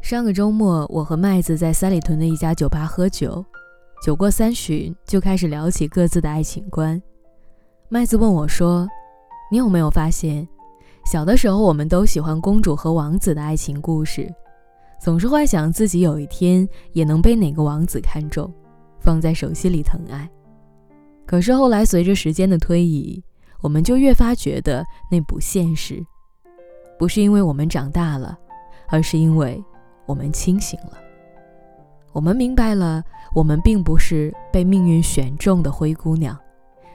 上个周末，我和麦子在三里屯的一家酒吧喝酒，酒过三巡就开始聊起各自的爱情观。麦子问我说：“你有没有发现，小的时候我们都喜欢公主和王子的爱情故事，总是幻想自己有一天也能被哪个王子看中，放在手心里疼爱。可是后来随着时间的推移，我们就越发觉得那不现实，不是因为我们长大了，而是因为……”我们清醒了，我们明白了，我们并不是被命运选中的灰姑娘，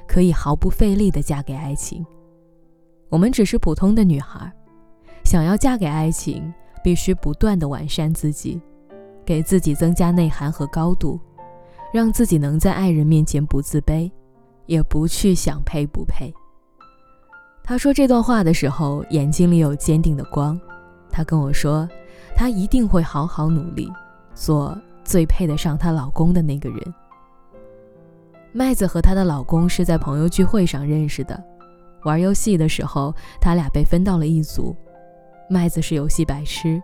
可以毫不费力地嫁给爱情。我们只是普通的女孩，想要嫁给爱情，必须不断地完善自己，给自己增加内涵和高度，让自己能在爱人面前不自卑，也不去想配不配。他说这段话的时候，眼睛里有坚定的光。他跟我说。她一定会好好努力，做最配得上她老公的那个人。麦子和她的老公是在朋友聚会上认识的，玩游戏的时候，他俩被分到了一组。麦子是游戏白痴，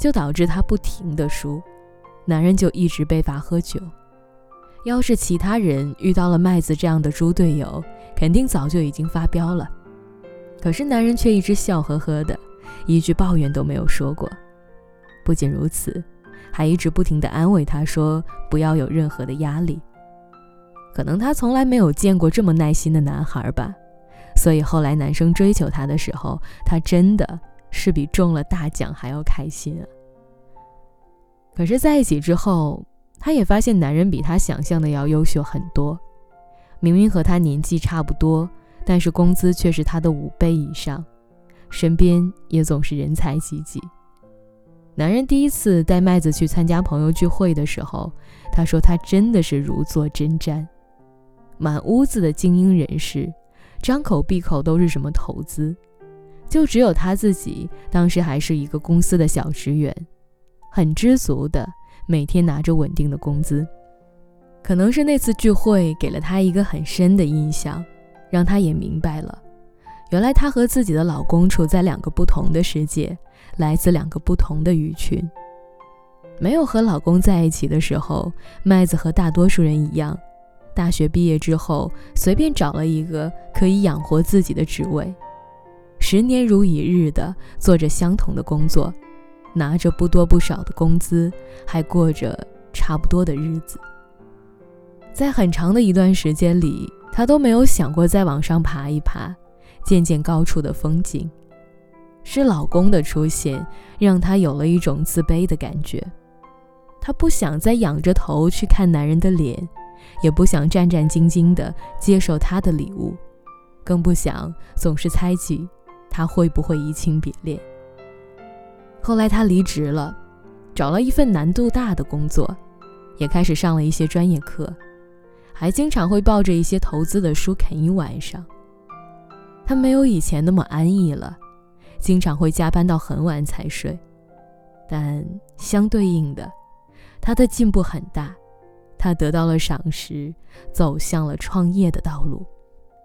就导致他不停的输，男人就一直被罚喝酒。要是其他人遇到了麦子这样的猪队友，肯定早就已经发飙了。可是男人却一直笑呵呵的，一句抱怨都没有说过。不仅如此，还一直不停地安慰他说：“不要有任何的压力。”可能他从来没有见过这么耐心的男孩吧，所以后来男生追求她的时候，她真的是比中了大奖还要开心啊。可是在一起之后，她也发现男人比她想象的要优秀很多，明明和她年纪差不多，但是工资却是他的五倍以上，身边也总是人才济济。男人第一次带麦子去参加朋友聚会的时候，他说他真的是如坐针毡，满屋子的精英人士，张口闭口都是什么投资，就只有他自己当时还是一个公司的小职员，很知足的每天拿着稳定的工资。可能是那次聚会给了他一个很深的印象，让她也明白了，原来她和自己的老公处在两个不同的世界。来自两个不同的鱼群。没有和老公在一起的时候，麦子和大多数人一样，大学毕业之后随便找了一个可以养活自己的职位，十年如一日的做着相同的工作，拿着不多不少的工资，还过着差不多的日子。在很长的一段时间里，她都没有想过再往上爬一爬，见见高处的风景。是老公的出现，让她有了一种自卑的感觉。她不想再仰着头去看男人的脸，也不想战战兢兢地接受他的礼物，更不想总是猜忌他会不会移情别恋。后来她离职了，找了一份难度大的工作，也开始上了一些专业课，还经常会抱着一些投资的书啃一晚上。她没有以前那么安逸了。经常会加班到很晚才睡，但相对应的，他的进步很大，他得到了赏识，走向了创业的道路。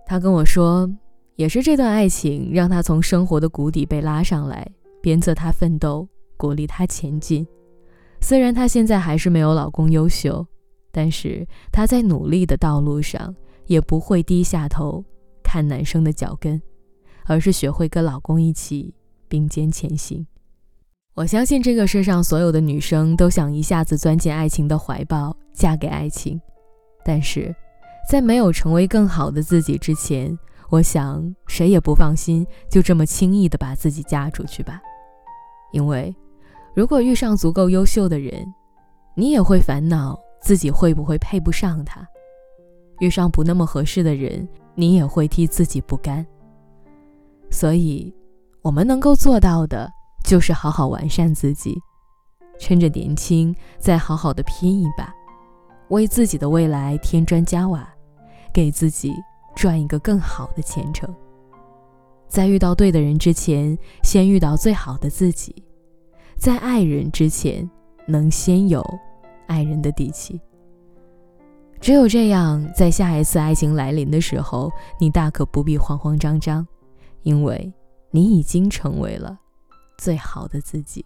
他跟我说，也是这段爱情让他从生活的谷底被拉上来，鞭策他奋斗，鼓励他前进。虽然他现在还是没有老公优秀，但是他在努力的道路上也不会低下头看男生的脚跟。而是学会跟老公一起并肩前行。我相信这个世上所有的女生都想一下子钻进爱情的怀抱，嫁给爱情。但是，在没有成为更好的自己之前，我想谁也不放心就这么轻易的把自己嫁出去吧。因为，如果遇上足够优秀的人，你也会烦恼自己会不会配不上他；遇上不那么合适的人，你也会替自己不甘。所以，我们能够做到的，就是好好完善自己，趁着年轻，再好好的拼一把，为自己的未来添砖加瓦，给自己赚一个更好的前程。在遇到对的人之前，先遇到最好的自己；在爱人之前，能先有爱人的底气。只有这样，在下一次爱情来临的时候，你大可不必慌慌张张。因为你已经成为了最好的自己。